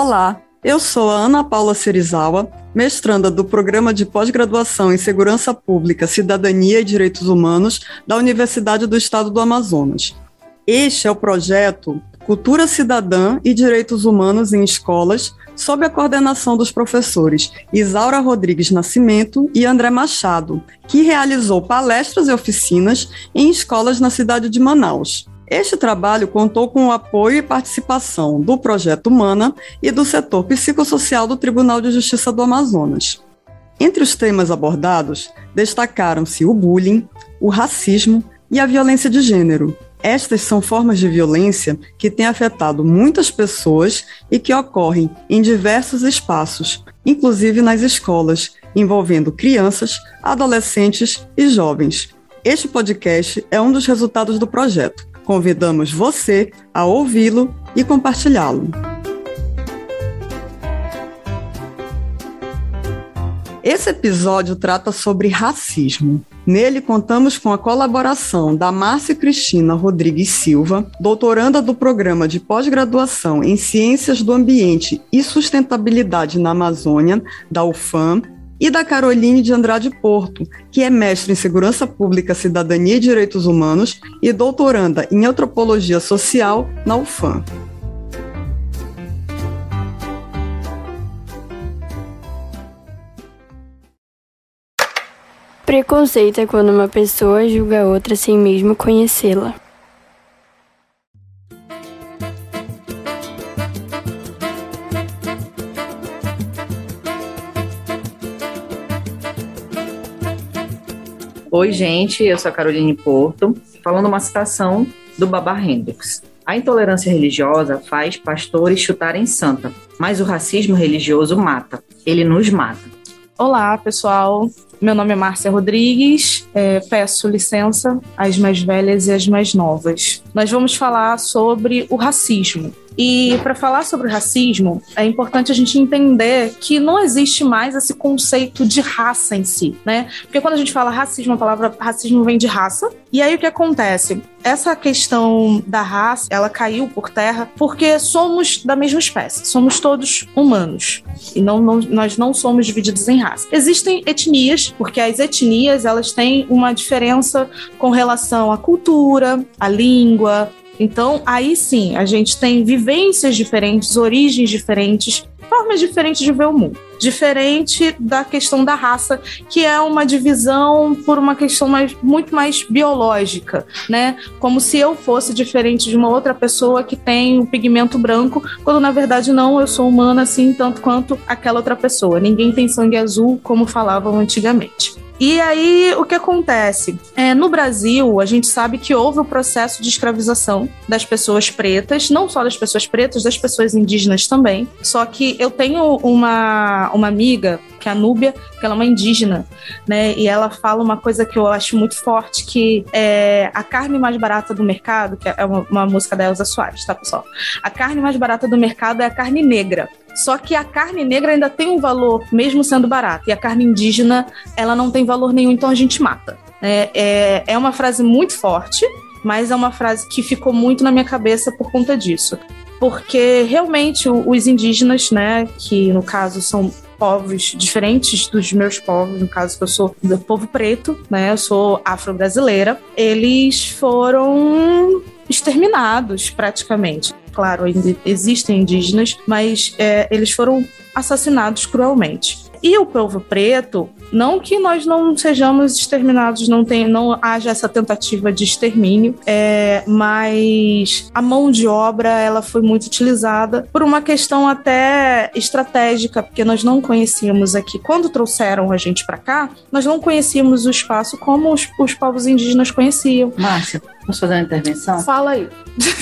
Olá, eu sou a Ana Paula Serizawa, mestranda do Programa de Pós-Graduação em Segurança Pública, Cidadania e Direitos Humanos da Universidade do Estado do Amazonas. Este é o projeto Cultura Cidadã e Direitos Humanos em Escolas, sob a coordenação dos professores Isaura Rodrigues Nascimento e André Machado, que realizou palestras e oficinas em escolas na cidade de Manaus. Este trabalho contou com o apoio e participação do Projeto Humana e do setor psicossocial do Tribunal de Justiça do Amazonas. Entre os temas abordados, destacaram-se o bullying, o racismo e a violência de gênero, estas são formas de violência que têm afetado muitas pessoas e que ocorrem em diversos espaços, inclusive nas escolas, envolvendo crianças, adolescentes e jovens. Este podcast é um dos resultados do projeto. Convidamos você a ouvi-lo e compartilhá-lo. Esse episódio trata sobre racismo. Nele, contamos com a colaboração da Márcia Cristina Rodrigues Silva, doutoranda do Programa de Pós-Graduação em Ciências do Ambiente e Sustentabilidade na Amazônia, da UFAM, e da Caroline de Andrade Porto, que é mestre em Segurança Pública, Cidadania e Direitos Humanos e doutoranda em Antropologia Social na UFAM. Preconceito é quando uma pessoa julga outra sem mesmo conhecê-la. Oi, gente, eu sou a Caroline Porto, falando uma citação do Baba Hendrix. A intolerância religiosa faz pastores chutarem santa, mas o racismo religioso mata. Ele nos mata. Olá, pessoal. Meu nome é Márcia Rodrigues, é, peço licença às mais velhas e às mais novas. Nós vamos falar sobre o racismo. E para falar sobre racismo, é importante a gente entender que não existe mais esse conceito de raça em si, né? Porque quando a gente fala racismo, a palavra racismo vem de raça. E aí o que acontece? Essa questão da raça, ela caiu por terra porque somos da mesma espécie, somos todos humanos e não, não nós não somos divididos em raça. Existem etnias, porque as etnias elas têm uma diferença com relação à cultura, à língua, então, aí sim, a gente tem vivências diferentes, origens diferentes, formas diferentes de ver o mundo. Diferente da questão da raça, que é uma divisão por uma questão mais, muito mais biológica, né? Como se eu fosse diferente de uma outra pessoa que tem um pigmento branco, quando na verdade não, eu sou humana assim tanto quanto aquela outra pessoa. Ninguém tem sangue azul, como falavam antigamente. E aí, o que acontece? É, no Brasil, a gente sabe que houve o processo de escravização das pessoas pretas, não só das pessoas pretas, das pessoas indígenas também. Só que eu tenho uma, uma amiga, que é a Núbia, que ela é uma indígena, né? E ela fala uma coisa que eu acho muito forte, que é a carne mais barata do mercado, que é uma, uma música da Elza Soares, tá, pessoal? A carne mais barata do mercado é a carne negra. Só que a carne negra ainda tem um valor, mesmo sendo barata. E a carne indígena, ela não tem valor nenhum, então a gente mata. É, é, é uma frase muito forte, mas é uma frase que ficou muito na minha cabeça por conta disso. Porque realmente os indígenas, né, que no caso são povos diferentes dos meus povos, no caso que eu sou do povo preto, né? Eu sou afro-brasileira. Eles foram exterminados praticamente claro, ainda existem indígenas, mas é, eles foram assassinados cruelmente. E o povo preto, não que nós não sejamos exterminados, não, tem, não haja essa tentativa de extermínio, é, mas a mão de obra ela foi muito utilizada por uma questão até estratégica, porque nós não conhecíamos aqui. Quando trouxeram a gente para cá, nós não conhecíamos o espaço como os, os povos indígenas conheciam. Márcia, posso fazer uma intervenção? Fala aí.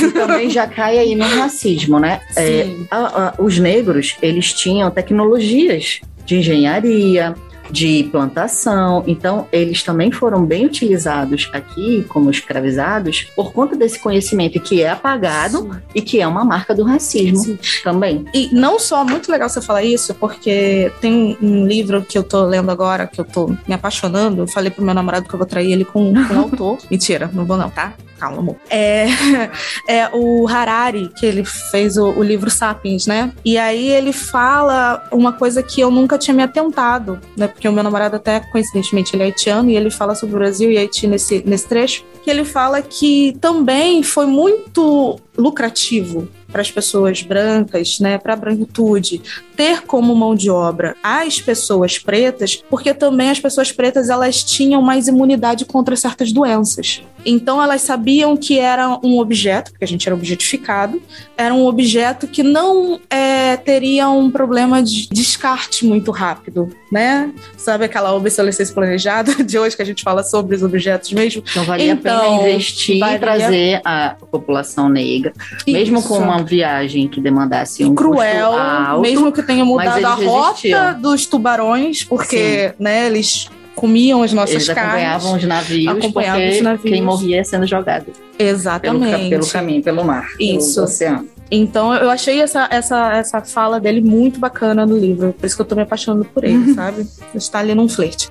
E também já cai aí no racismo, né? É, a, a, os negros, eles tinham tecnologias de engenharia, de plantação. Então, eles também foram bem utilizados aqui como escravizados por conta desse conhecimento que é apagado Sim. e que é uma marca do racismo Sim. também. E não só, muito legal você falar isso, porque tem um livro que eu tô lendo agora, que eu tô me apaixonando. Eu falei pro meu namorado que eu vou trair ele com, com um autor. Mentira, não vou não, tá? Calma, amor. É, é o Harari, que ele fez o, o, livro Sapiens, né? E aí ele fala uma coisa que eu nunca tinha me atentado, né? Porque o meu namorado até, coincidentemente, ele é haitiano e ele fala sobre o Brasil e Haiti nesse, nesse trecho, que ele fala que também foi muito lucrativo para as pessoas brancas, né, para a branquitude, ter como mão de obra as pessoas pretas, porque também as pessoas pretas elas tinham mais imunidade contra certas doenças. Então elas sabiam que era um objeto, porque a gente era objetificado, era um objeto que não é, teria um problema de descarte muito rápido, né? Sabe aquela obsolescência planejada de hoje que a gente fala sobre os objetos mesmo? Então valia então, a pena então, investir valia... e trazer a população negra, Isso. mesmo com uma viagem que demandasse um cruel, alto, mesmo que tenha mudado a rota dos tubarões, porque né, eles comiam as nossas Eles carnes. acompanhavam os navios, acompanhavam os navios. quem morria sendo jogado. Exatamente. Pelo, pelo caminho, pelo mar, Isso. pelo oceano. Então eu achei essa, essa, essa fala dele muito bacana no livro. Por isso que eu tô me apaixonando por ele, sabe? Está ali num flerte.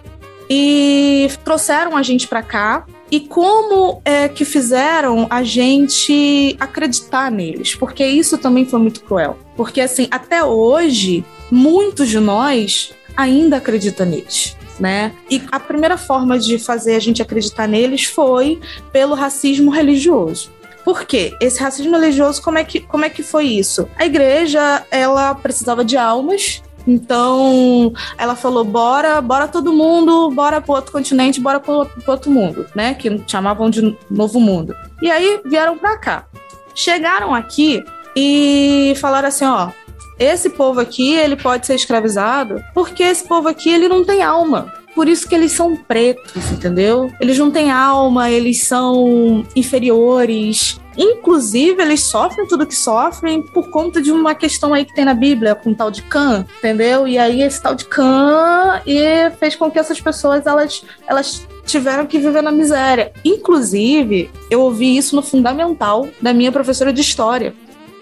E trouxeram a gente para cá. E como é que fizeram a gente acreditar neles? Porque isso também foi muito cruel. Porque, assim, até hoje, muitos de nós ainda acreditam neles né? E a primeira forma de fazer a gente acreditar neles foi pelo racismo religioso. Por quê? Esse racismo religioso, como é que, como é que foi isso? A igreja, ela precisava de almas, então, ela falou: bora, bora todo mundo, bora pro outro continente, bora pro, pro outro mundo, né? Que chamavam de novo mundo. E aí vieram pra cá. Chegaram aqui e falaram assim: ó, esse povo aqui, ele pode ser escravizado porque esse povo aqui, ele não tem alma. Por isso que eles são pretos, entendeu? Eles não têm alma, eles são inferiores. Inclusive, eles sofrem tudo que sofrem por conta de uma questão aí que tem na Bíblia, com o tal de Cã, entendeu? E aí esse tal de Cã e fez com que essas pessoas elas, elas tiveram que viver na miséria. Inclusive, eu ouvi isso no fundamental da minha professora de história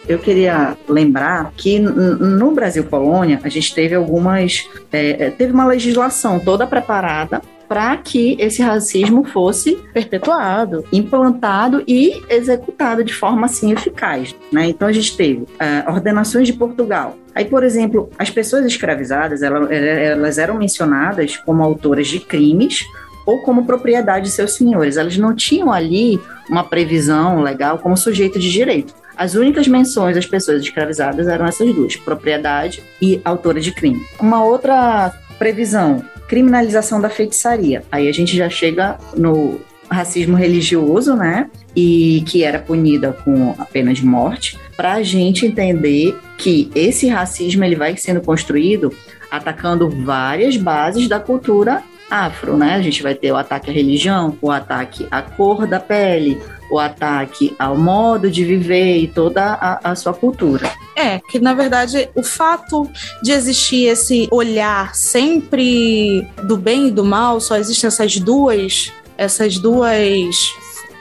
eu queria lembrar que no Brasil Colônia a gente teve algumas. É, é, teve uma legislação toda preparada para que esse racismo fosse perpetuado, implantado e executado de forma assim eficaz. Né? Então a gente teve uh, ordenações de Portugal. Aí, por exemplo, as pessoas escravizadas elas, elas eram mencionadas como autoras de crimes ou como propriedade de seus senhores. Elas não tinham ali uma previsão legal como sujeito de direito. As únicas menções às pessoas escravizadas eram essas duas: propriedade e autora de crime. Uma outra previsão: criminalização da feitiçaria. Aí a gente já chega no racismo religioso, né? E que era punida com a pena de morte, para a gente entender que esse racismo ele vai sendo construído atacando várias bases da cultura afro, né? A gente vai ter o ataque à religião, o ataque à cor da pele, o ataque ao modo de viver e toda a, a sua cultura. É, que na verdade o fato de existir esse olhar sempre do bem e do mal, só existem essas duas, essas duas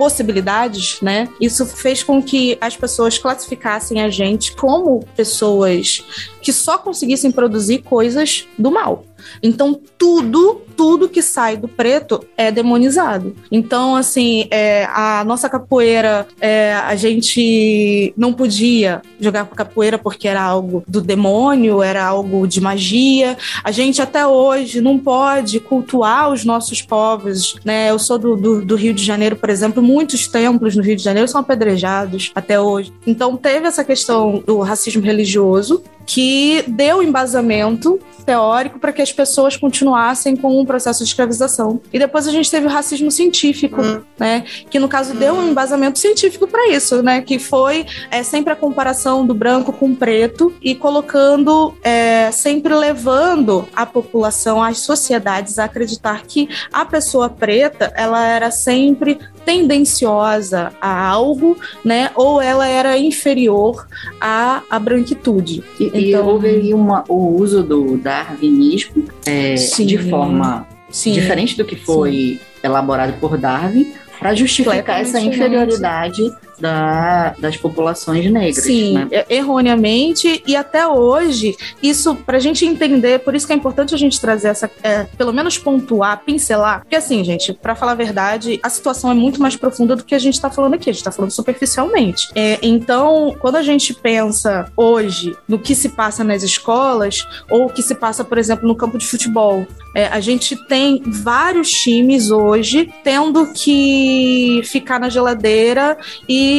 possibilidades, né? Isso fez com que as pessoas classificassem a gente como pessoas que só conseguissem produzir coisas do mal. Então, tudo, tudo que sai do preto é demonizado. Então, assim, é, a nossa capoeira, é, a gente não podia jogar capoeira porque era algo do demônio, era algo de magia. A gente até hoje não pode cultuar os nossos povos, né? Eu sou do, do, do Rio de Janeiro, por exemplo, muitos templos no Rio de Janeiro são apedrejados até hoje. Então, teve essa questão do racismo religioso, que deu embasamento teórico para que as pessoas continuassem com um processo de escravização. E depois a gente teve o racismo científico, uhum. né, que no caso deu um embasamento científico para isso, né, que foi é, sempre a comparação do branco com o preto e colocando, é, sempre levando a população, as sociedades a acreditar que a pessoa preta, ela era sempre tendenciosa a algo, né? Ou ela era inferior à, à branquitude. E, então, e houve aí uma, o uso do darwinismo é, de forma sim, diferente do que foi sim. elaborado por Darwin para justificar essa inferioridade da, das populações negras. Sim, né? erroneamente, e até hoje, isso, para a gente entender, por isso que é importante a gente trazer essa, é, pelo menos pontuar, pincelar, porque assim, gente, para falar a verdade, a situação é muito mais profunda do que a gente está falando aqui, a gente está falando superficialmente. É, então, quando a gente pensa hoje no que se passa nas escolas, ou o que se passa, por exemplo, no campo de futebol, é, a gente tem vários times hoje tendo que ficar na geladeira e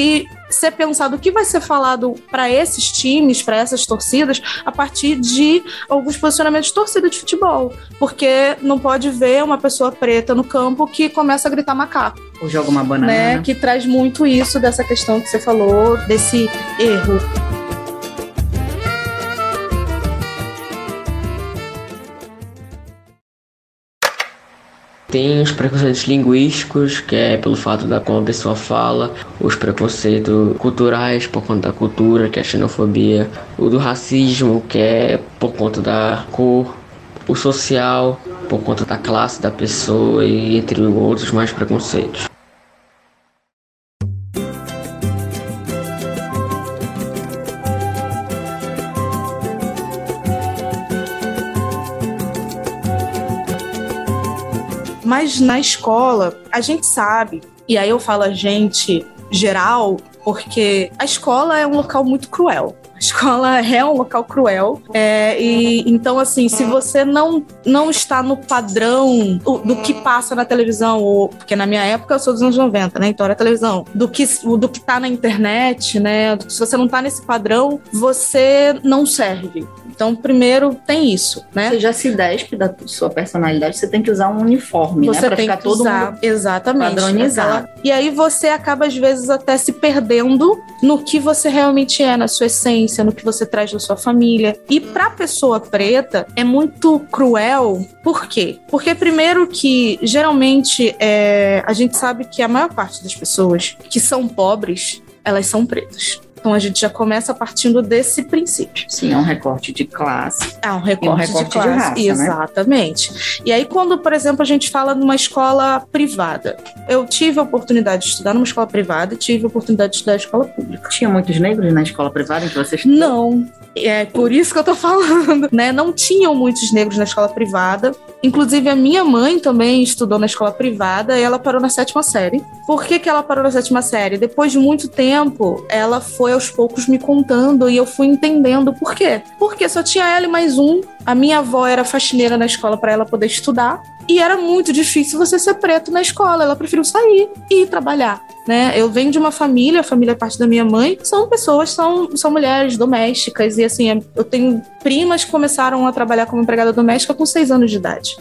ser pensado o que vai ser falado para esses times, para essas torcidas, a partir de alguns posicionamentos de torcida de futebol. Porque não pode ver uma pessoa preta no campo que começa a gritar macaco. Ou joga uma banana. Né? Que traz muito isso dessa questão que você falou, desse erro. Tem os preconceitos linguísticos, que é pelo fato da como a pessoa fala, os preconceitos culturais por conta da cultura, que é a xenofobia, o do racismo, que é por conta da cor, o social, por conta da classe da pessoa e entre outros mais preconceitos. Mas na escola, a gente sabe, e aí eu falo a gente geral, porque a escola é um local muito cruel. Escola é um local cruel. É, e então, assim, se você não, não está no padrão do, do, que passa na televisão, ou, porque na minha época eu sou dos anos 90, né? Então era televisão, do que, do que tá na internet, né? Se você não tá nesse padrão, você não serve. Então, primeiro tem isso, né? Você já se despe da sua personalidade, você tem que usar um uniforme, você né? Pra tem ficar que todo usar, mundo exatamente. padronizado. E aí você acaba, às vezes, até se perdendo no que você realmente é, na sua essência, no que você traz da sua família. E pra pessoa preta, é muito cruel. Por quê? Porque, primeiro, que geralmente é, a gente sabe que a maior parte das pessoas que são pobres, elas são pretas. Então a gente já começa partindo desse princípio. Sim, é um recorte de classe. É um recorte, um recorte de classe. de raça, né? Exatamente. E aí, quando, por exemplo, a gente fala numa escola privada, eu tive a oportunidade de estudar numa escola privada e tive a oportunidade de estudar na escola pública. Tinha muitos negros na escola privada em que você estudou? Não. É por isso que eu tô falando, né? Não tinham muitos negros na escola privada. Inclusive, a minha mãe também estudou na escola privada e ela parou na sétima série. Por que, que ela parou na sétima série? Depois de muito tempo, ela foi aos poucos me contando e eu fui entendendo por quê. Porque só tinha ela e mais um. A minha avó era faxineira na escola para ela poder estudar. E era muito difícil você ser preto na escola. Ela preferiu sair e ir trabalhar. Né? Eu venho de uma família, a família é parte da minha mãe, são pessoas, são, são mulheres domésticas. E assim, eu tenho primas que começaram a trabalhar como empregada doméstica com seis anos de idade.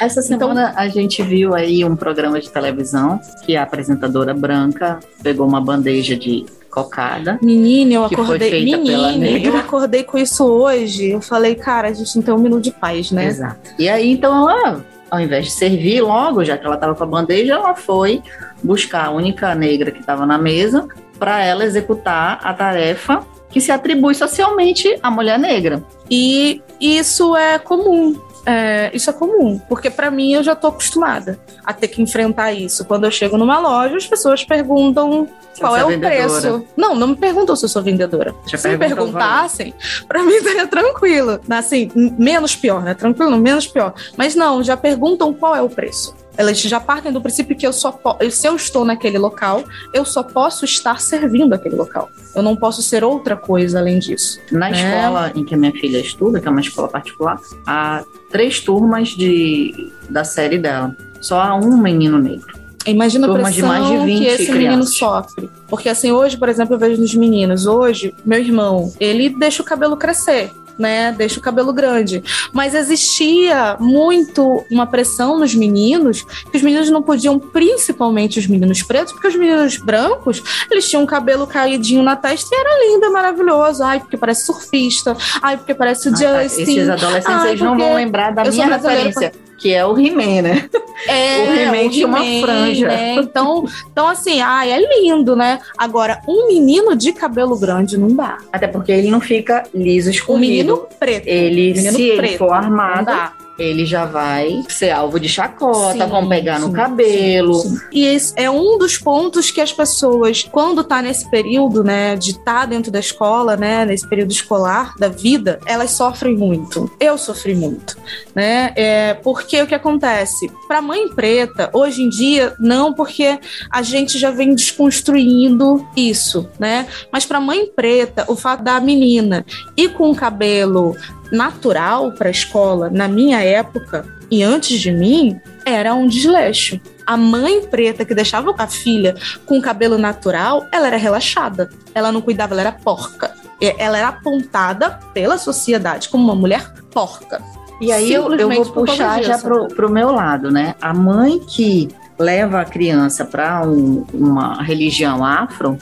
Essa semana a gente viu aí um programa de televisão que a apresentadora branca pegou uma bandeja de cocada. Menina, eu acordei. Menina, eu acordei com isso hoje. Eu falei, cara, a gente não tem um minuto de paz, né? Exato. E aí, então, ela, ao invés de servir logo, já que ela estava com a bandeja, ela foi buscar a única negra que estava na mesa para ela executar a tarefa que se atribui socialmente à mulher negra. E isso é comum. É, isso é comum, porque pra mim eu já tô acostumada a ter que enfrentar isso. Quando eu chego numa loja, as pessoas perguntam qual é o vendedora. preço. Não, não me perguntam se eu sou vendedora. Já se me perguntassem, pra mim estaria tranquilo. Assim, menos pior, né? Tranquilo, menos pior. Mas não, já perguntam qual é o preço. Elas já partem do princípio que eu só se eu estou naquele local, eu só posso estar servindo aquele local. Eu não posso ser outra coisa além disso. Na É. escola em que a minha filha estuda, que é uma escola particular, há três turmas de, da série dela. Só há um menino negro. Imagina a pressão mais de 20 que esse menino crianças. sofre. Porque assim, hoje, por exemplo, eu vejo nos meninos. Hoje, meu irmão, ele deixa o cabelo crescer. Né, deixa o cabelo grande. Mas existia muito uma pressão nos meninos, que os meninos não podiam, principalmente os meninos pretos, porque os meninos brancos, eles tinham um cabelo caidinho na testa e era lindo, é maravilhoso. Ai, porque parece surfista. Ai, porque parece o Ah, tá. Justin. Esses adolescentes Ai, eles não vão lembrar da minha referência, que é o He-Man, né? É, O He-Man tinha uma franja. né? Então, então, assim, ai, é lindo, né? Agora, um menino de cabelo grande não dá. Até porque ele não fica liso Um escorrido. menino preto. Ele, menino se ele preto, for não armado. Ele já vai ser alvo de chacota, Sim, vão pegar no sim, cabelo. sim, sim. E esse é um dos pontos que as pessoas, quando tá nesse período, né, de estar tá dentro da escola, né, nesse período escolar da vida, elas sofrem muito. Eu sofri muito, né? É, porque o que acontece? Para mãe preta, hoje em dia, não, porque a gente já vem desconstruindo isso, né? Mas para mãe preta, o fato da menina ir com o cabelo natural para a escola na minha época e antes de mim era um desleixo. A mãe preta que deixava a filha com o cabelo natural, ela era relaxada. Ela não cuidava, ela era porca. Ela era apontada pela sociedade como uma mulher porca. E aí eu, eu vou puxar já pro, pro meu lado, né? A mãe que leva a criança para um, uma religião afro,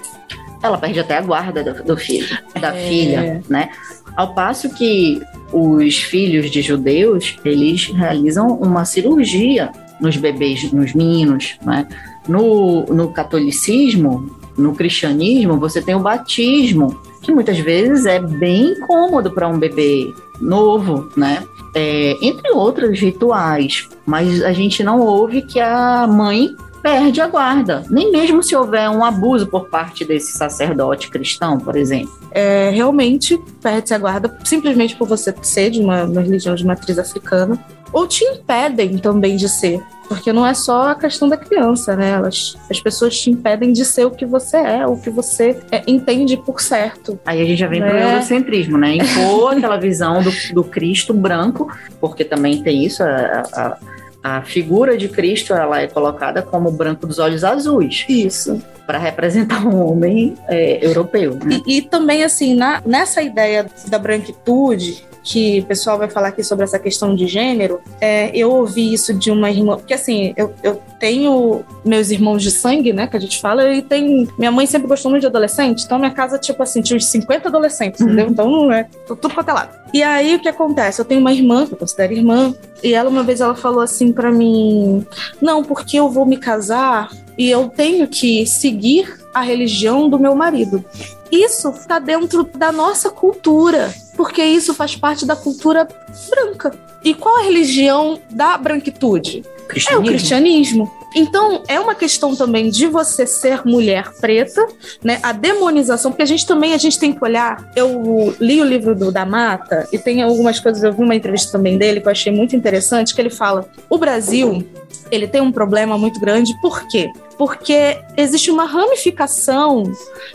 ela perde até a guarda do, do filho, da é. filha, né? Ao passo que os filhos de judeus, eles realizam uma cirurgia nos bebês, nos meninos, né? No, no catolicismo, no cristianismo, você tem o batismo, que muitas vezes é bem incômodo para um bebê novo, né? É, entre outros rituais, mas a gente não ouve que a mãe perde a guarda, nem mesmo se houver um abuso por parte desse sacerdote cristão, por exemplo. É, realmente perde-se a guarda simplesmente por você ser de uma, uma religião de matriz africana, ou te impedem também de ser. Porque não é só a questão da criança, né? Elas, as pessoas te impedem de ser o que você é, o que você é, entende por certo. Aí a gente já vem né? pro eurocentrismo, né? Impor aquela visão do, do Cristo branco, porque também tem isso, a, a a figura de Cristo ela é colocada como branco dos olhos azuis. Isso. Para representar um homem é, europeu. Né? E, e, também, assim, na, nessa ideia da branquitude, que o pessoal vai falar aqui sobre essa questão de gênero, é, eu ouvi isso de uma irmã, porque assim, eu, eu tenho meus irmãos de sangue, né, que a gente fala, e tem. Minha mãe sempre gostou muito de adolescente, então minha casa, tipo assim, tinha uns 50 adolescentes, uhum. entendeu? Então, é tudo quanto é lado. E aí o que acontece? Eu tenho uma irmã, que eu considero irmã, e ela uma vez ela falou assim para mim: Não, porque eu vou me casar e eu tenho que seguir a religião do meu marido. Isso está dentro da nossa cultura, porque isso faz parte da cultura branca. E qual a religião da branquitude? É o cristianismo. Então, é uma questão também de você ser mulher preta, né? A demonização, porque a gente também a gente tem que olhar. Eu li o livro do da Mata e tem algumas coisas, eu vi uma entrevista também dele que eu achei muito interessante, que ele fala: "O Brasil, ele tem um problema muito grande, por quê? Porque existe uma ramificação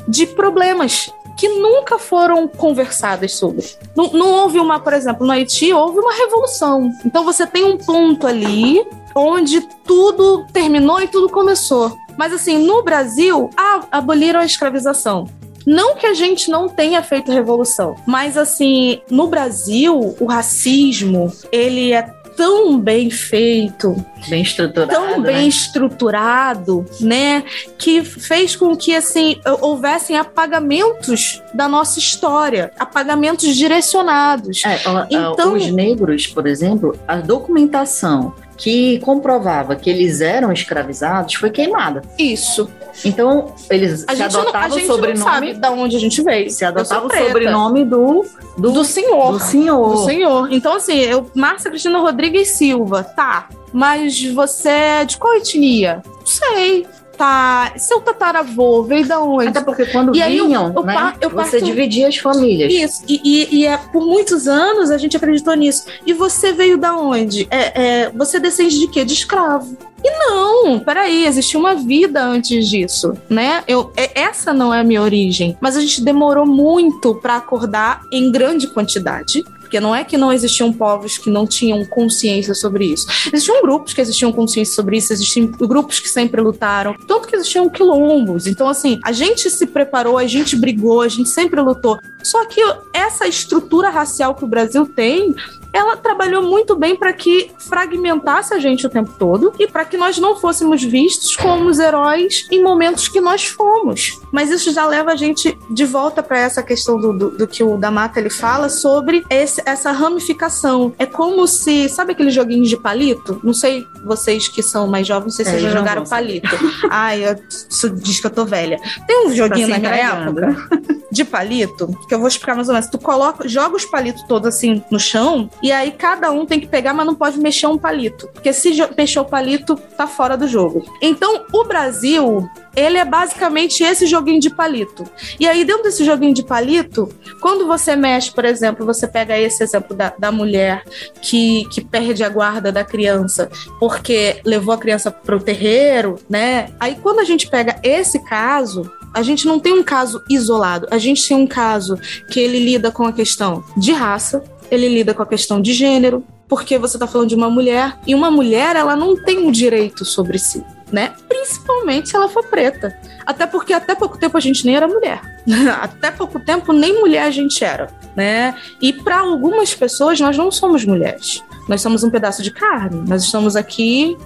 de problemas que nunca foram conversadas sobre. Não, não, houve uma, por exemplo, no Haiti houve uma revolução. Então você tem um ponto ali onde tudo terminou e tudo começou. Mas assim, no Brasil, ah, aboliram a escravização. Não que a gente não tenha feito revolução, mas assim, no Brasil, o racismo, ele é tão bem feito, bem estruturado, tão bem né? estruturado, né, que fez com que assim houvessem apagamentos da nossa história, apagamentos direcionados. É, então, os negros, por exemplo, a documentação que comprovava que eles eram escravizados foi queimada. Isso. Então, eles a se adotavam o sobrenome. Não sabe da onde a gente veio. Se adotava o sobrenome do, do, do senhor. Do senhor. Do senhor. Então, assim, eu, Márcia Cristina Rodrigues Silva, tá. Mas você é de qual etnia? Não sei tá. Seu tataravô veio da onde? Até porque quando e vinham, eu, eu, né, eu você dividia as famílias. Isso, e, e, e é, por muitos anos a gente acreditou nisso. E você veio da onde? É, é, você descende de quê? De escravo. E não, peraí, existia uma vida antes disso, né? Eu, é, essa não é a minha origem, mas a gente demorou muito para acordar em grande quantidade porque não é que não existiam povos que não tinham consciência sobre isso. Existiam grupos que existiam consciência sobre isso, existiam grupos que sempre lutaram, tanto que existiam quilombos. Então, assim, a gente se preparou, a gente brigou, a gente sempre lutou. Só que essa estrutura racial que o Brasil tem ela trabalhou muito bem para que fragmentasse a gente o tempo todo e para que nós não fôssemos vistos como os heróis em momentos que nós fomos. Mas isso já leva a gente de volta para essa questão do, do, do, que o Damata ele fala sobre esse, essa ramificação. É como se, sabe aqueles joguinhos de palito? Não sei vocês que são mais jovens, não sei se é, vocês já jogaram palito. Ai, isso diz que eu tô velha. Tem um joguinho tá naquela época de palito, que eu vou explicar mais ou menos. Tu coloca, joga os palitos todos assim no chão, e aí cada um tem que pegar, mas não pode mexer um palito. Porque se mexer o palito, tá fora do jogo. Então, o Brasil, ele é basicamente esse joguinho de palito. E aí, dentro desse joguinho de palito, quando você mexe, por exemplo, você pega esse exemplo da, da mulher que, que perde a guarda da criança porque levou a criança para o terreiro, né? Aí, quando a gente pega esse caso, a gente não tem um caso isolado, a gente tem um caso que ele lida com a questão de raça, ele lida com a questão de gênero, porque você está falando de uma mulher e uma mulher ela não tem um direito sobre si né? Principalmente se ela for preta. Até porque até pouco tempo a gente nem era mulher. até pouco tempo nem mulher a gente era, né? E para algumas pessoas nós não somos mulheres. Nós somos um pedaço de carne. Nós estamos aqui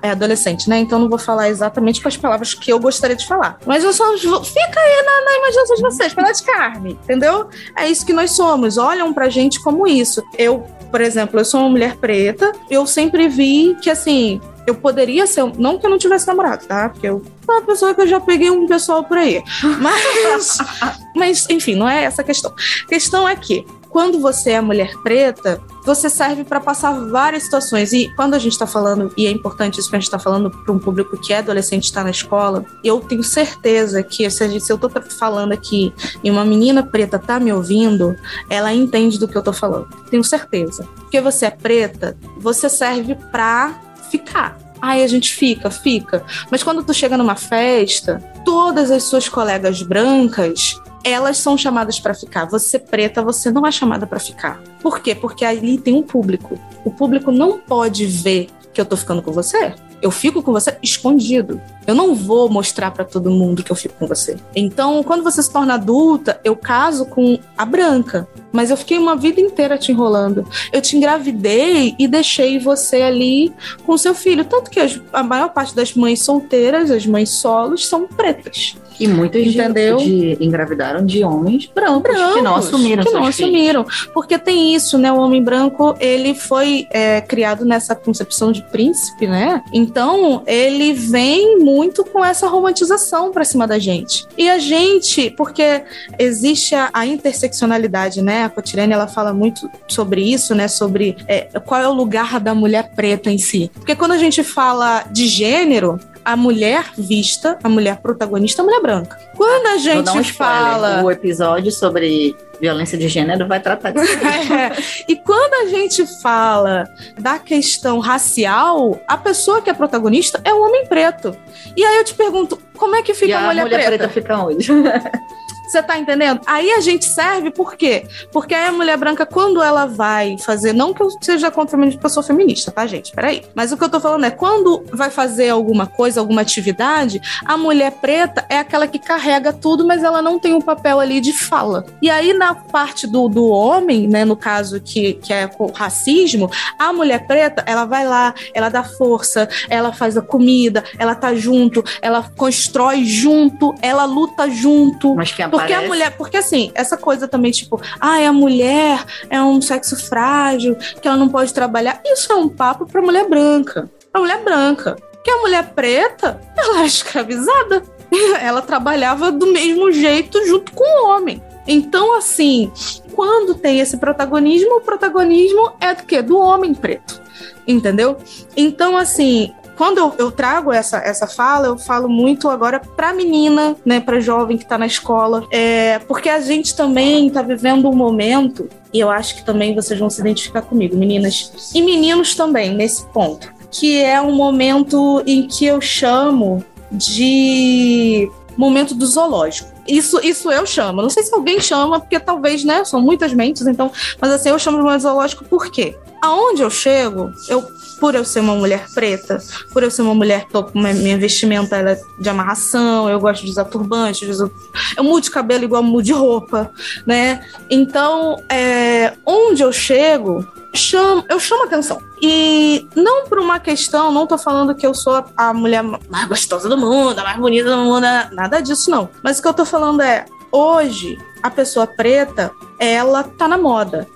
é adolescente, né? Então não vou falar exatamente com as palavras que eu gostaria de falar. Mas nós somos. Fica aí na, na imaginação de vocês, pedaço de carne, entendeu? É isso que nós somos. Olham pra gente como isso. Eu, por exemplo, eu sou uma mulher preta, eu sempre vi que assim, eu poderia ser. Não que eu não tivesse namorado, tá? Porque eu sou uma pessoa que eu já peguei um pessoal por aí. Mas, mas enfim, não é essa a questão. A questão é que quando você é mulher preta, você serve para passar várias situações. E quando a gente está falando, e é importante isso que a gente está falando para um público que é adolescente está na escola, eu tenho certeza que se, gente, se eu estou falando aqui e uma menina preta tá me ouvindo, ela entende do que eu estou falando. Tenho certeza. Porque você é preta, você serve para ficar. Aí a gente fica, fica. Mas quando tu chega numa festa, todas as suas colegas brancas, elas são chamadas para ficar. Você preta, você não é chamada para ficar. Por quê? Porque ali tem um público. O público não pode ver que eu tô ficando com você. Eu fico com você escondido. Eu não vou mostrar para todo mundo que eu fico com você. Então, quando você se torna adulta, eu caso com a branca. Mas eu fiquei uma vida inteira te enrolando. Eu te engravidei e deixei você ali com seu filho. Tanto que a maior parte das mães solteiras, as mães solos, são pretas. E muitas Entendeu? De, de engravidaram de homens brancos, brancos que não assumiram que não assumiram. Porque tem isso, né? O homem branco, ele foi é, criado nessa concepção de príncipe, né? Então, ele vem muito com essa romantização pra cima da gente. E a gente, porque existe a, a interseccionalidade, né? A Cotirene, ela fala muito sobre isso, né? Sobre é, qual é o lugar da mulher preta em si. Porque quando a gente fala de gênero, a mulher vista, a mulher protagonista, a mulher branca. Quando a gente um fala. O episódio sobre violência de gênero vai tratar disso. é. E quando a gente fala da questão racial, a pessoa que é protagonista é o homem preto. E aí eu te pergunto, como é que fica e a, mulher, a mulher preta? preta fica onde? Você tá entendendo? Aí a gente serve por quê? Porque a mulher branca, quando ela vai fazer, não que eu seja contra eu sou feminista, tá, gente? Peraí. Mas o que eu tô falando é, quando vai fazer alguma coisa, alguma atividade, a mulher preta é aquela que carrega tudo, mas ela não tem um papel ali de fala. E aí, na parte do, do homem, né, no caso que, que é o racismo, a mulher preta, ela vai lá, ela dá força, ela faz a comida, ela tá junto, ela constrói junto, ela luta junto. Mas que porque a mulher, porque assim, essa coisa também, tipo, ah, a mulher é um sexo frágil, que ela não pode trabalhar. Isso é um papo pra mulher branca. Pra mulher branca. Que a mulher preta, ela é escravizada. Ela trabalhava do mesmo jeito junto com o homem. Então, assim, quando tem esse protagonismo, o protagonismo é do quê? Do homem preto. Entendeu? Então, assim, quando eu, eu, trago essa, essa fala, eu falo muito agora pra menina, né, pra jovem que tá na escola, é, porque a gente também tá vivendo um momento, e eu acho que também vocês vão se identificar comigo, meninas e meninos também, nesse ponto, que é um momento em que eu chamo de momento do zoológico. Isso, isso eu chamo. Não sei se alguém chama, porque talvez, né? São muitas mentes, então. Mas assim, eu chamo de momento zoológico por quê? Aonde eu chego, eu por eu ser uma mulher preta, por eu ser uma mulher, tô com minha vestimenta ela é de amarração, eu gosto de usar turbante, eu, eu mudo de cabelo igual mudo de roupa, né? Então, é, onde eu chego, chamo, eu chamo atenção. E não por uma questão, não tô falando que eu sou a mulher mais gostosa do mundo, a mais bonita do mundo, nada disso não. Mas o que eu tô falando é, hoje, a pessoa preta, ela tá na moda.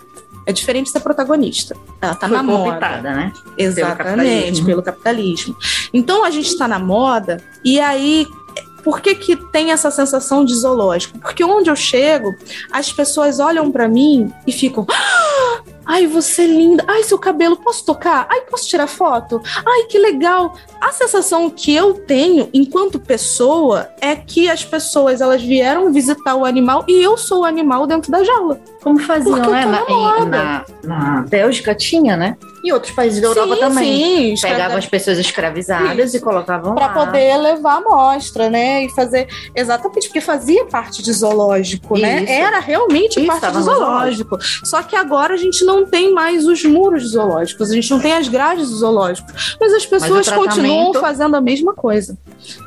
É diferente ser protagonista. Ela tá Foi na moda. né? Exatamente, pelo capitalismo. pelo capitalismo. Então a gente está na moda e aí por que, que tem essa sensação de zoológico? Porque onde eu chego, as pessoas olham para mim e ficam. Ah! Ai, você é linda. Ai, seu cabelo, posso tocar? Ai, posso tirar foto? Ai, que legal. A sensação que eu tenho enquanto pessoa é que as pessoas elas vieram visitar o animal e eu sou o animal dentro da jaula. Como faziam, né? Na, na, na Bélgica tinha, né? E outros países da Europa sim, também. Sim, Pegavam as pessoas escravizadas e colocavam para poder levar a amostra, né? E fazer exatamente porque fazia parte de zoológico, né? Isso. Era realmente Isso, parte do no zoológico. Só que agora a gente não tem mais os muros zoológicos, a gente não tem as grades do zoológico, mas as pessoas o tratamento- continuam fazendo a mesma coisa.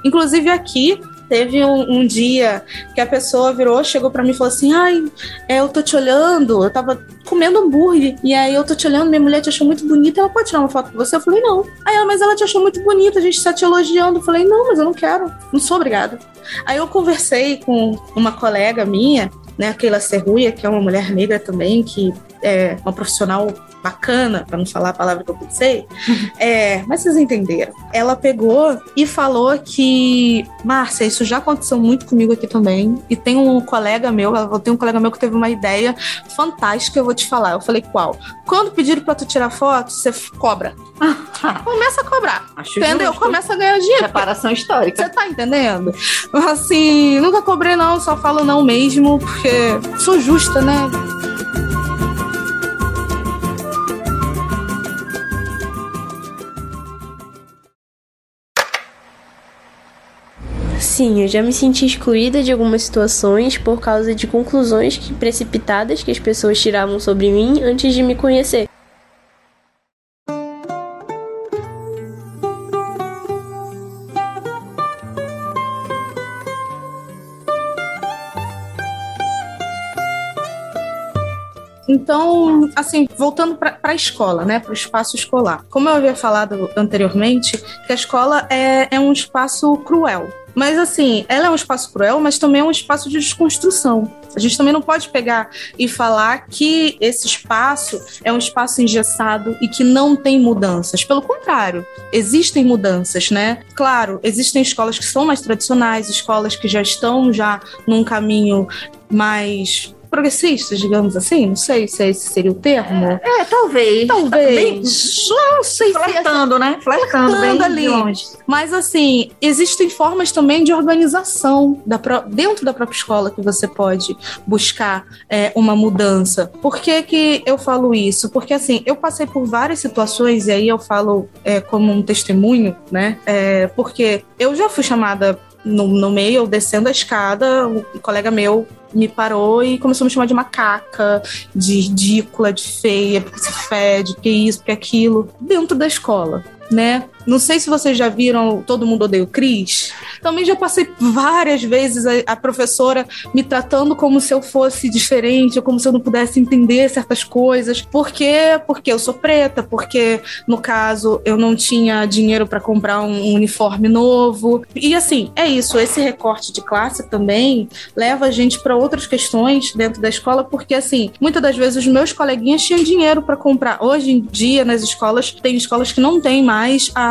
Inclusive aqui teve um, um dia que a pessoa virou, chegou pra mim e falou assim: "Ai, é, eu tô te olhando, eu tava comendo hambúrguer e aí eu tô te olhando, minha mulher te achou muito bonita, ela pode tirar uma foto com você?" Eu falei: "Não". Aí ela, mas ela te achou muito bonita, a gente tá te elogiando. Eu falei: "Não, mas eu não quero, não sou obrigada". Aí eu conversei com uma colega minha, né, Keila Serruia, que é uma mulher negra também, que é uma profissional bacana, para não falar a palavra que eu pensei, é, mas vocês entenderam. Ela pegou e falou que, Márcia, isso já aconteceu muito comigo aqui também, e tem um colega meu, eu tenho um colega meu que teve uma ideia fantástica, eu vou te falar. Eu falei, qual? Quando pediram para tu tirar foto, você cobra. Começa a cobrar. Acho Entendeu? justo. Começa a ganhar dinheiro. Reparação histórica. Você tá entendendo? Assim, nunca cobrei não, só falo não mesmo, porque sou justa, né? Sim, eu já me senti excluída de algumas situações por causa de conclusões que- precipitadas que as pessoas tiravam sobre mim antes de me conhecer. Então, assim, voltando para a escola, né, para o espaço escolar. Como eu havia falado anteriormente, que a escola é, é um espaço cruel. Mas, assim, ela é um espaço cruel, mas também é um espaço de desconstrução. A gente também não pode pegar e falar que esse espaço é um espaço engessado e que não tem mudanças. Pelo contrário, existem mudanças, né? Claro, existem escolas que são mais tradicionais, escolas que já estão já num caminho mais progressistas, digamos assim. Não sei se esse seria o termo. É, talvez. Talvez. Não sei se é Flertando, né? Flertando, bem ali. Mas assim, existem formas também de organização da pró- dentro da própria escola que você pode buscar é, uma mudança. Por que, que eu falo isso? Porque assim, eu passei por várias situações, e aí eu falo é, como um testemunho, né? É, porque eu já fui chamada no, no meio, descendo a escada, um colega meu me parou e começou a me chamar de macaca, de ridícula, de feia, porque você fede, porque isso, porque aquilo, dentro da escola, né? Não sei se vocês já viram Todo Mundo Odeia o Cris. Também já passei várias vezes a, a professora me tratando como se eu fosse diferente, ou como se eu não pudesse entender certas coisas. Por quê? Porque eu sou preta, porque, no caso, eu não tinha dinheiro para comprar um, um uniforme novo. E assim, é isso. Esse recorte de classe também leva a gente para outras questões dentro da escola, porque, assim, muitas das vezes os meus coleguinhas tinham dinheiro para comprar. Hoje em dia, nas escolas, tem escolas que não têm mais a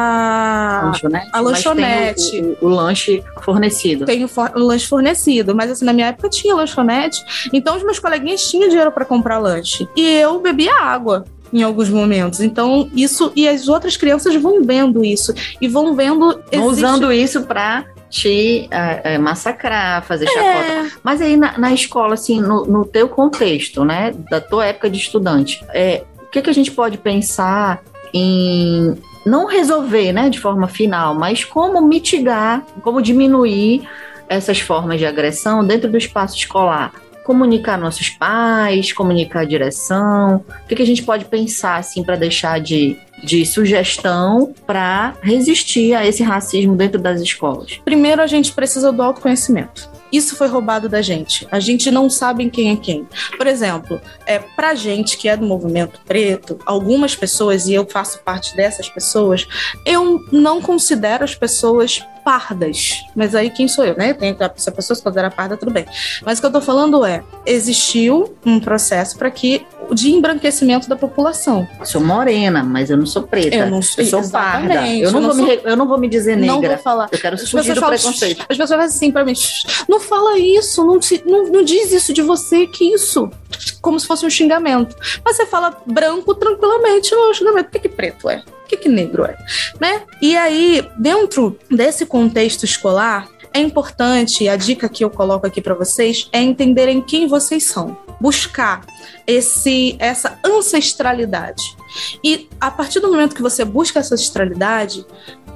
Lanchonete, a tem lanchonete. O, o- o lanche fornecido. tem o, for- o lanche fornecido, mas assim, na minha época tinha lanchonete, então os meus coleguinhas tinham dinheiro para comprar lanche. E eu bebia água em alguns momentos. Então, isso e as outras crianças vão vendo isso e vão vendo Vão existe- usando isso pra te eh, massacrar, fazer chacota. É, Mas aí na, na escola, assim, no, no teu contexto, né, da tua época de estudante, é, o que, que a gente pode pensar em não resolver, né, de forma final, mas como mitigar, como diminuir essas formas de agressão dentro do espaço escolar? Comunicar nossos pais, comunicar a direção, o que, que a gente pode pensar assim para deixar de, de sugestão para resistir a esse racismo dentro das escolas? primeiro a gente precisa do autoconhecimento. Isso foi roubado da gente. A gente não sabe quem é quem. Por exemplo, é, pra gente que é do movimento preto, algumas pessoas, e eu faço parte dessas pessoas, eu não considero as pessoas pardas. Mas aí quem sou eu, né? Tem, se a pessoa se considera parda, tudo bem. Mas o que eu tô falando é: existiu um processo para que de embranquecimento da população. Eu sou morena, mas eu não sou preta. Eu não sou, eu sou parda. Eu não, eu, não vou me, eu não vou me dizer negra. Não vou falar. Eu quero fugir do falam, preconceito. As pessoas falam assim pra mim: não fala isso, não, te, não, não diz isso de você, que isso. Como se fosse um xingamento. Mas você fala branco tranquilamente, não é um xingamento. O que, que preto é? Que, que negro é? Né? E aí, dentro desse contexto escolar, é importante, a dica que eu coloco aqui para vocês é entenderem quem vocês são, buscar esse essa ancestralidade. E a partir do momento que você busca essa ancestralidade,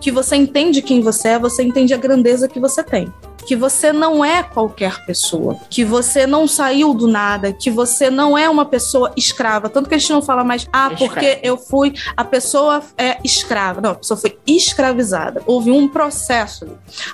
que você entende quem você é, você entende a grandeza que você tem que você não é qualquer pessoa, que você não saiu do nada, que você não é uma pessoa escrava. Tanto que a gente não fala mais, ah, porque eu fui, a pessoa é escrava. Não, a pessoa foi escravizada. Houve um processo.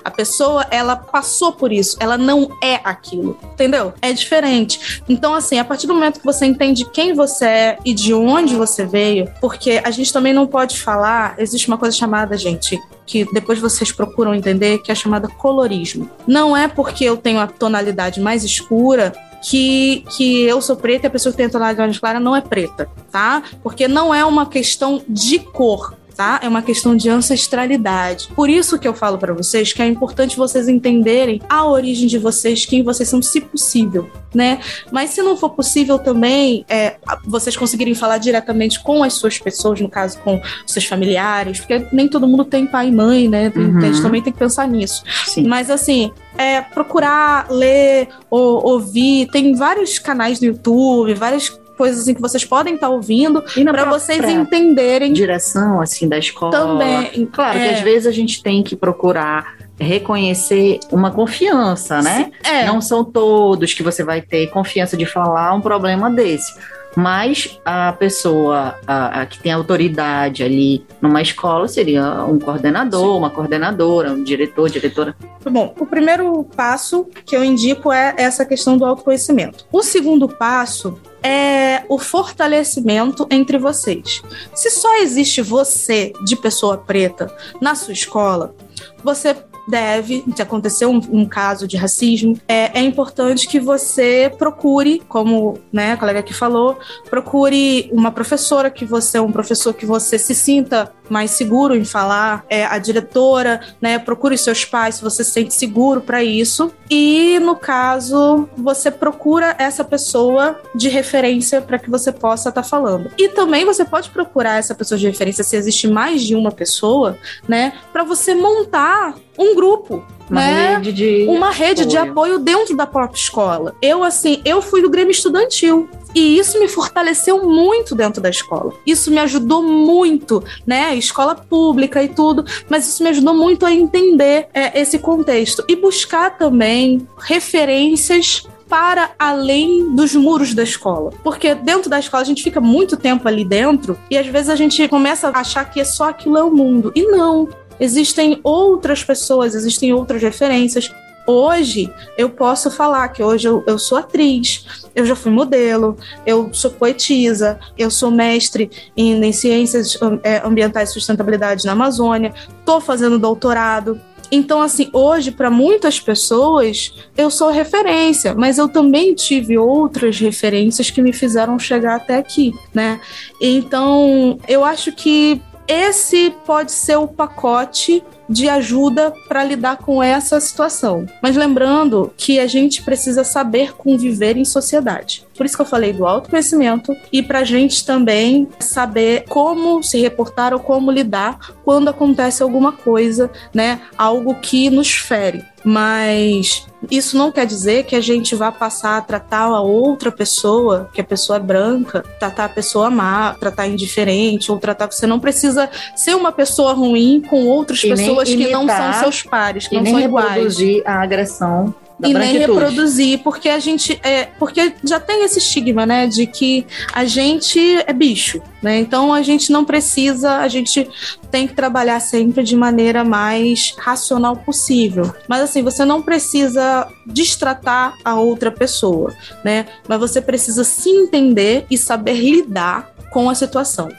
A pessoa, ela passou por isso, ela não é aquilo, entendeu? É diferente. Então, assim, a partir do momento que você entende quem você é e de onde você veio, porque a gente também não pode falar, existe uma coisa chamada, gente, que depois vocês procuram entender, que é chamada colorismo. Não é porque eu tenho a tonalidade mais escura que, que eu sou preta e a pessoa que tem a tonalidade mais clara não é preta, tá? Porque não é uma questão de cor, tá? É uma questão de ancestralidade. Por isso que eu falo para vocês que é importante vocês entenderem a origem de vocês, quem vocês são, se possível, né? Mas se não for possível também, é, vocês conseguirem falar diretamente com as suas pessoas, no caso com seus familiares, porque nem todo mundo tem pai e mãe, né? Uhum. A gente também tem que pensar nisso. Sim. Mas assim, é, procurar ler ou ouvir. Tem vários canais do YouTube, várias coisas assim que vocês podem estar tá ouvindo para vocês entenderem. Direção assim da escola. Também. Claro é. que às vezes a gente tem que procurar reconhecer uma confiança, né? É. Não são todos que você vai ter confiança de falar um problema desse. Mas a pessoa a, a que tem autoridade ali numa escola seria um coordenador, Sim. uma coordenadora, um diretor, diretora. Bom, o primeiro passo que eu indico é essa questão do autoconhecimento. O segundo passo é o fortalecimento entre vocês. Se só existe você de pessoa preta na sua escola, você deve, se acontecer um, um caso de racismo, é, é, importante que você procure, como né, a colega aqui falou, procure uma professora que você, um professor que você se sinta mais seguro em falar, é, a diretora, né, procure seus pais se você se sente seguro para isso. E no caso, você procura essa pessoa de referência para que você possa estar tá falando. E também você pode procurar essa pessoa de referência se existe mais de uma pessoa, né, para você montar um grupo, uma né? rede de uma rede apoio. de apoio dentro da própria escola. Eu assim, eu fui do Grêmio Estudantil. E isso me fortaleceu muito dentro da escola. Isso me ajudou muito, né? Escola pública e tudo, mas isso me ajudou muito a entender é, esse contexto e buscar também referências para além dos muros da escola. Porque dentro da escola a gente fica muito tempo ali dentro e às vezes a gente começa a achar que é só aquilo é o mundo. E não. Existem outras pessoas, existem outras referências. Hoje eu posso falar que hoje eu, eu sou atriz, eu já fui modelo, eu sou poetisa, eu sou mestre em, em ciências é, ambientais e sustentabilidade na Amazônia, estou fazendo doutorado. Então, assim, hoje, para muitas pessoas, eu sou referência, mas eu também tive outras referências que me fizeram chegar até aqui, né? Então, eu acho que esse pode ser o pacote de ajuda para lidar com essa situação. Mas lembrando que a gente precisa saber conviver em sociedade. Por isso que eu falei do autoconhecimento e para a gente também saber como se reportar ou como lidar quando acontece alguma coisa, né? Algo que nos fere. Mas isso não quer dizer que a gente vá passar a tratar a outra pessoa, que a pessoa é branca, tratar a pessoa má, tratar indiferente, ou tratar. Você não precisa ser uma pessoa ruim com outras pessoas que não são seus pares, que não são iguais. reproduzir a agressão e nem reproduzir, porque a gente é, porque já tem esse estigma, né, de que a gente é bicho, né? Então a gente não precisa, a gente tem que trabalhar sempre de maneira mais racional possível. Mas assim, você não precisa destratar a outra pessoa, né? Mas você precisa se entender e saber lidar com a situação.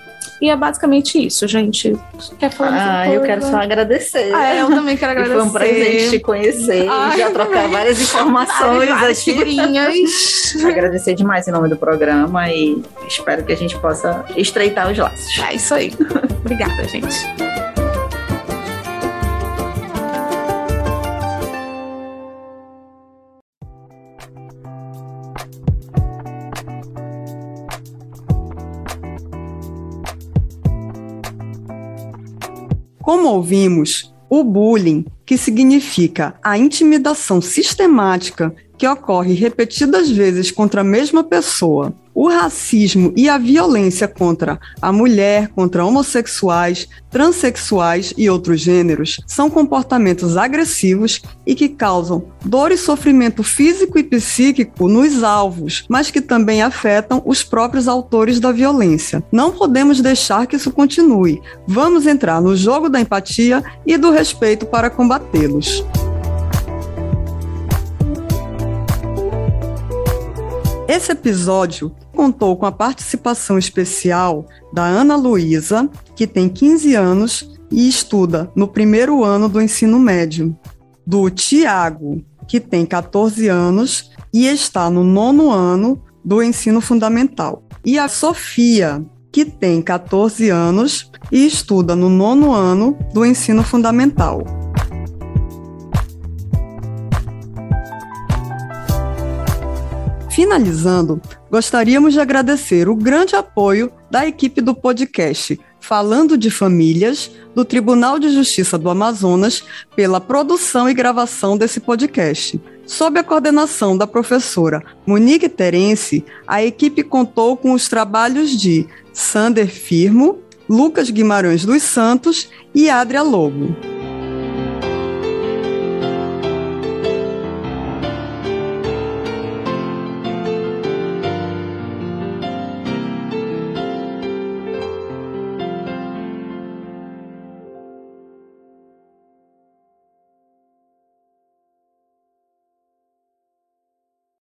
E é basicamente isso, gente. Quer falar Ah, eu quero só agradecer. Ah, eu também quero agradecer. foi um prazer te conhecer, Ai, já trocar várias informações várias aqui. Figurinhas. agradecer demais em nome do programa e espero que a gente possa estreitar os laços. É isso aí. Obrigada, gente. Como ouvimos, o bullying, que significa a intimidação sistemática que ocorre repetidas vezes contra a mesma pessoa, o racismo e a violência contra a mulher, contra homossexuais, transexuais e outros gêneros são comportamentos agressivos e que causam dor e sofrimento físico e psíquico nos alvos, mas que também afetam os próprios autores da violência. Não podemos deixar que isso continue. Vamos entrar no jogo da empatia e do respeito para combatê-los. Esse episódio contou com a participação especial da Ana Luísa, que tem 15 anos e estuda no primeiro ano do ensino médio, do Tiago, que tem 14 anos e está no nono ano do ensino fundamental, e a Sofia, que tem 14 anos e estuda no nono ano do ensino fundamental. Finalizando, gostaríamos de agradecer o grande apoio da equipe do podcast Falando de Famílias, do Tribunal de Justiça do Amazonas, pela produção e gravação desse podcast. Sob a coordenação da professora Monique Terence, a equipe contou com os trabalhos de Sander Firmo, Lucas Guimarães dos Santos e Adria Lobo.